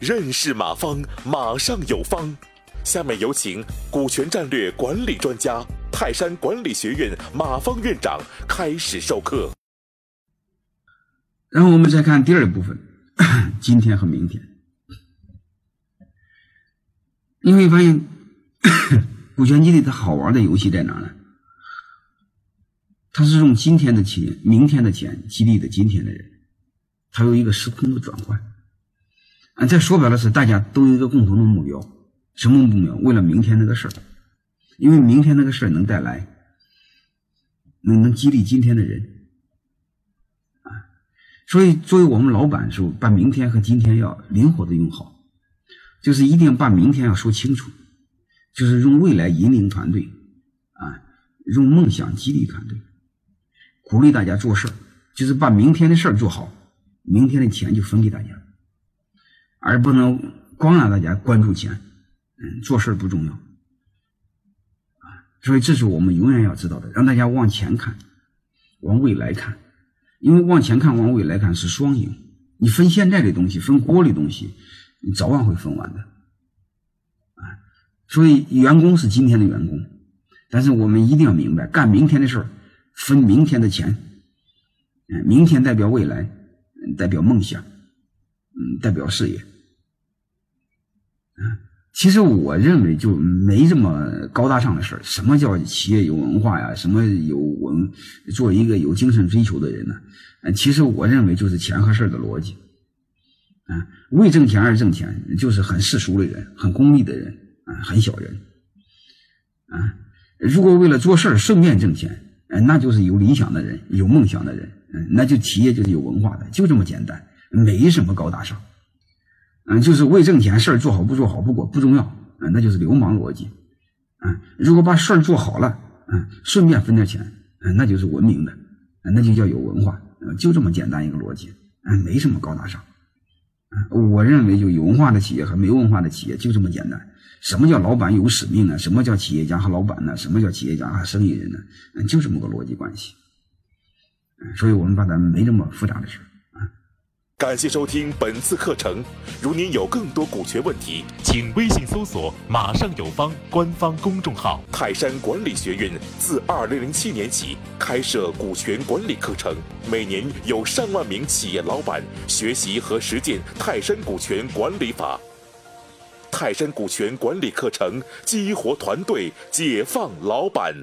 认识马方，马上有方。下面有请股权战略管理专家、泰山管理学院马方院长开始授课。然后我们再看第二部分，今天和明天。你会发现，股权激励它好玩的游戏在哪呢？他是用今天的钱、明天的钱激励的今天的人，他有一个时空的转换。啊，这说白了是大家都有一个共同的目标，什么目标？为了明天那个事儿，因为明天那个事儿能带来，能能激励今天的人，啊，所以作为我们老板的时候，把明天和今天要灵活的用好，就是一定把明天要说清楚，就是用未来引领团队，啊，用梦想激励团队，鼓励大家做事，就是把明天的事儿做好，明天的钱就分给大家。而不能光让大家关注钱，嗯，做事不重要，啊，所以这是我们永远要知道的，让大家往前看，往未来看，因为往前看、往未来看是双赢。你分现在的东西，分锅里东西，你早晚会分完的，啊，所以员工是今天的员工，但是我们一定要明白，干明天的事儿，分明天的钱，嗯，明天代表未来，代表梦想，嗯，代表事业。其实我认为就没这么高大上的事儿。什么叫企业有文化呀？什么有文做一个有精神追求的人呢？其实我认为就是钱和事儿的逻辑。啊，为挣钱而挣钱，就是很世俗的人，很功利的人，啊，很小人。啊，如果为了做事儿顺便挣钱，嗯那就是有理想的人，有梦想的人，嗯，那就企业就是有文化的，就这么简单，没什么高大上。嗯，就是为挣钱，事儿做好不做好不管不重要，嗯，那就是流氓逻辑，嗯，如果把事儿做好了，嗯，顺便分点钱，嗯，那就是文明的，嗯，那就叫有文化，嗯，就这么简单一个逻辑，嗯，没什么高大上，嗯，我认为就有文化的企业和没文化的企业就这么简单。什么叫老板有使命呢？什么叫企业家和老板呢？什么叫企业家和生意人呢？嗯，就这么个逻辑关系，所以我们把它没这么复杂的事儿。感谢收听本次课程。如您有更多股权问题，请微信搜索“马上有方”官方公众号。泰山管理学院自二零零七年起开设股权管理课程，每年有上万名企业老板学习和实践泰山股权管理法。泰山股权管理课程激活团队，解放老板。